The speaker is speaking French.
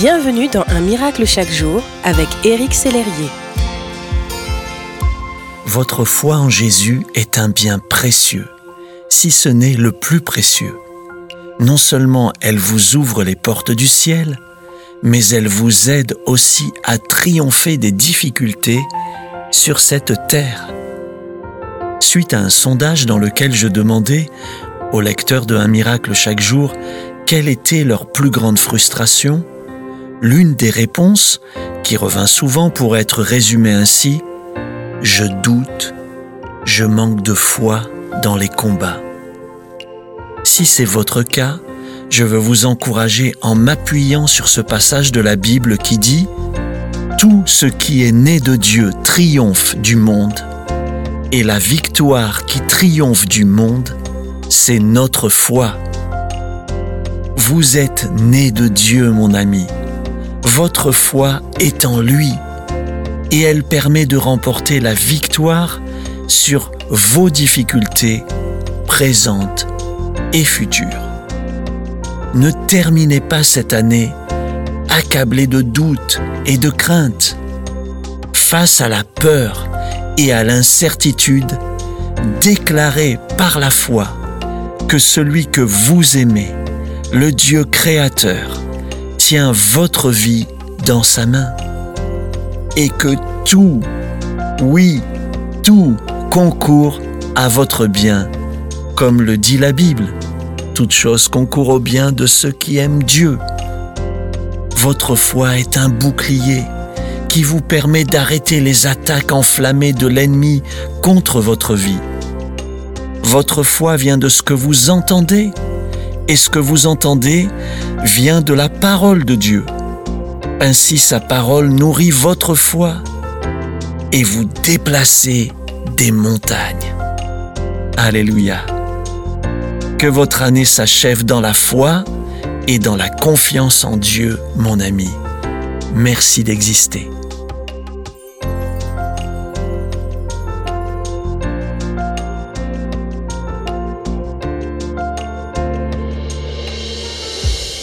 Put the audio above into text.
Bienvenue dans Un miracle chaque jour avec Éric Sellerier. Votre foi en Jésus est un bien précieux, si ce n'est le plus précieux. Non seulement elle vous ouvre les portes du ciel, mais elle vous aide aussi à triompher des difficultés sur cette terre. Suite à un sondage dans lequel je demandais aux lecteurs de Un miracle chaque jour quelle était leur plus grande frustration, l'une des réponses, qui revint souvent pour être résumée ainsi, Je doute, je manque de foi dans les combats. Si c'est votre cas, je veux vous encourager en m'appuyant sur ce passage de la Bible qui dit Tout ce qui est né de Dieu triomphe du monde, et la victoire qui triomphe du monde, c'est notre foi. Vous êtes né de Dieu, mon ami. Votre foi est en lui et elle permet de remporter la victoire sur vos difficultés présentes et futures. Ne terminez pas cette année accablé de doutes et de craintes. Face à la peur et à l'incertitude, déclarez par la foi que celui que vous aimez, le Dieu créateur, votre vie dans sa main et que tout, oui, tout concourt à votre bien, comme le dit la Bible. Toute chose concourt au bien de ceux qui aiment Dieu. Votre foi est un bouclier qui vous permet d'arrêter les attaques enflammées de l'ennemi contre votre vie. Votre foi vient de ce que vous entendez, et ce que vous entendez vient de la parole de Dieu. Ainsi sa parole nourrit votre foi, et vous déplacez des montagnes. Alléluia. Que votre année s'achève dans la foi et dans la confiance en Dieu, mon ami. Merci d'exister.